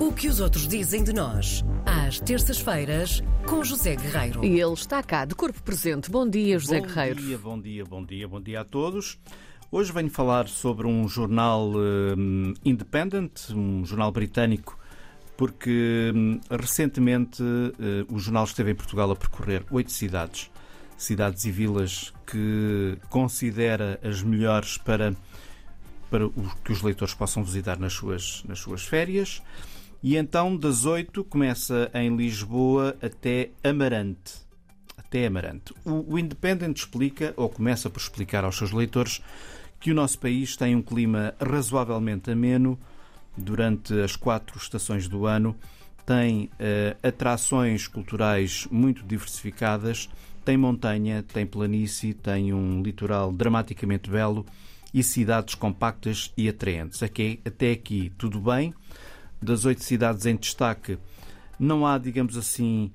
O que os outros dizem de nós, às terças-feiras, com José Guerreiro. E ele está cá, de corpo presente. Bom dia, José bom Guerreiro. Bom dia, bom dia, bom dia, bom dia a todos. Hoje venho falar sobre um jornal um, independent, um jornal britânico, porque um, recentemente uh, o jornal esteve em Portugal a percorrer oito cidades, cidades e vilas que considera as melhores para, para que os leitores possam visitar nas suas, nas suas férias. E então, das oito, começa em Lisboa até Amarante. Até Amarante. O, o Independent explica, ou começa por explicar aos seus leitores, que o nosso país tem um clima razoavelmente ameno durante as quatro estações do ano, tem uh, atrações culturais muito diversificadas, tem montanha, tem planície, tem um litoral dramaticamente belo e cidades compactas e atraentes. Aqui, até aqui tudo bem das oito cidades em destaque, não há, digamos assim,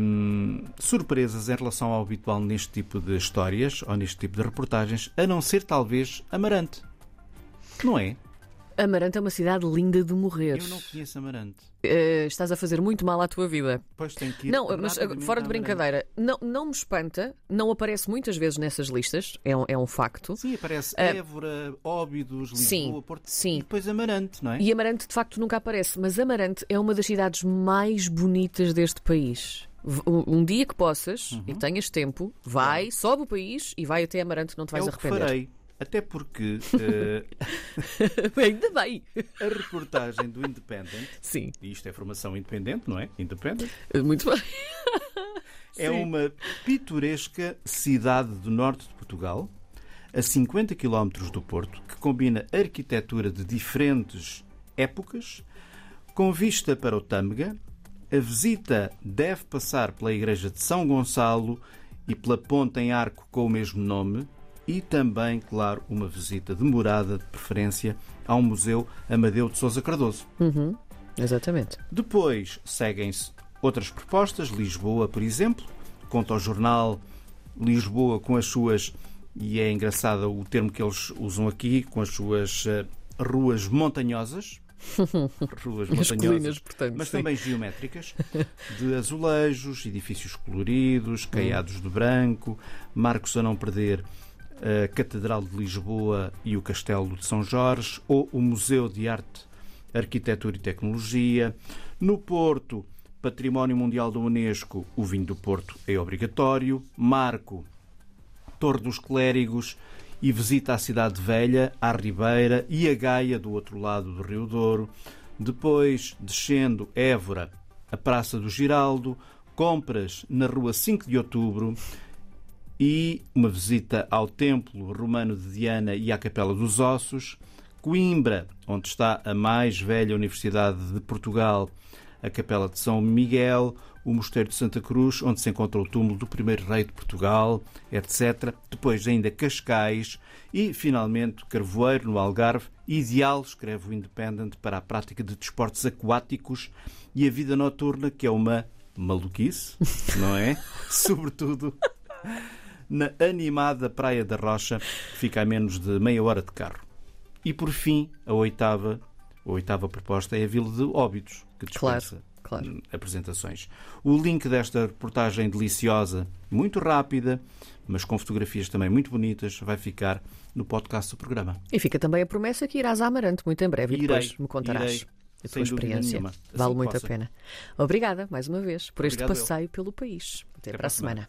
hum, surpresas em relação ao habitual neste tipo de histórias ou neste tipo de reportagens, a não ser talvez Amarante. Não é? Amarante é uma cidade linda de morrer. Eu não conheço Amarante. Uh, estás a fazer muito mal à tua vida. Pois tem que ir Não, mas fora de brincadeira, não, não me espanta, não aparece muitas vezes nessas listas, é um, é um facto. Sim, aparece Uh, Évora, Óbidos, Lisboa, sim, Porto sim. e depois Amarante, não é? E Amarante de facto nunca aparece, mas Amarante é uma das cidades mais bonitas deste país. Um, dia que possas e que tenhas tempo, vai, sobe o país e vai até Amarante, não te vais é o que arrepender. farei. Até porque eh, Ainda bem. a reportagem do Independent, Sim, e isto é formação independente, não é? Independent, muito bem. É Sim. uma pitoresca cidade do norte de Portugal, a 50 km do Porto, que combina arquitetura de diferentes épocas, com vista para o Tâmega. A visita deve passar pela igreja de São Gonçalo e pela ponte em arco com o mesmo nome, e também, claro, uma visita demorada, de preferência, ao Museu Amadeu de Sousa Cardoso. Uhum, exatamente. Depois seguem-se outras propostas, Lisboa, por exemplo, conta ao jornal Lisboa com as suas, e é engraçado o termo que eles usam aqui, com as suas eh, ruas montanhosas. ruas montanhosas, portanto. mas sim. também geométricas, de azulejos, edifícios coloridos, caiados de branco, marcos a não perder a Catedral de Lisboa e o Castelo de São Jorge, ou o Museu de Arte, Arquitetura e Tecnologia. No Porto, Património Mundial da Unesco, o vinho do Porto é obrigatório. Marco, Torre dos Clérigos e visita à Cidade Velha, à Ribeira e a Gaia do outro lado do Rio Douro. Depois, descendo Évora, a Praça do Giraldo, compras na Rua 5 de Outubro e uma visita ao Templo Romano de Diana e à Capela dos Ossos. Coimbra, onde está a mais velha Universidade de Portugal, a Capela de São Miguel, o Mosteiro de Santa Cruz, onde se encontra o túmulo do primeiro rei de Portugal, etc. Depois ainda Cascais e, finalmente, Carvoeiro, no Algarve, ideal, escreve o Independent, para a prática de desportos aquáticos e a vida noturna, que é uma maluquice, não é? Sobretudo na animada Praia da Rocha, que fica a menos de meia hora de carro. E, por fim, a oitava, a oitava proposta é a Vila de Óbidos, que dispensa Claro. hum, apresentações. O link desta reportagem deliciosa, muito rápida, mas com fotografias também muito bonitas, vai ficar no podcast do programa. E fica também a promessa que irás a Amarante muito em breve e Irei, depois me contarás irei, a tua experiência. nenhuma, assim vale muito a possa. pena. Obrigada mais uma vez por este Obrigado eu. passeio pelo país. Até, Até para a a semana. semana.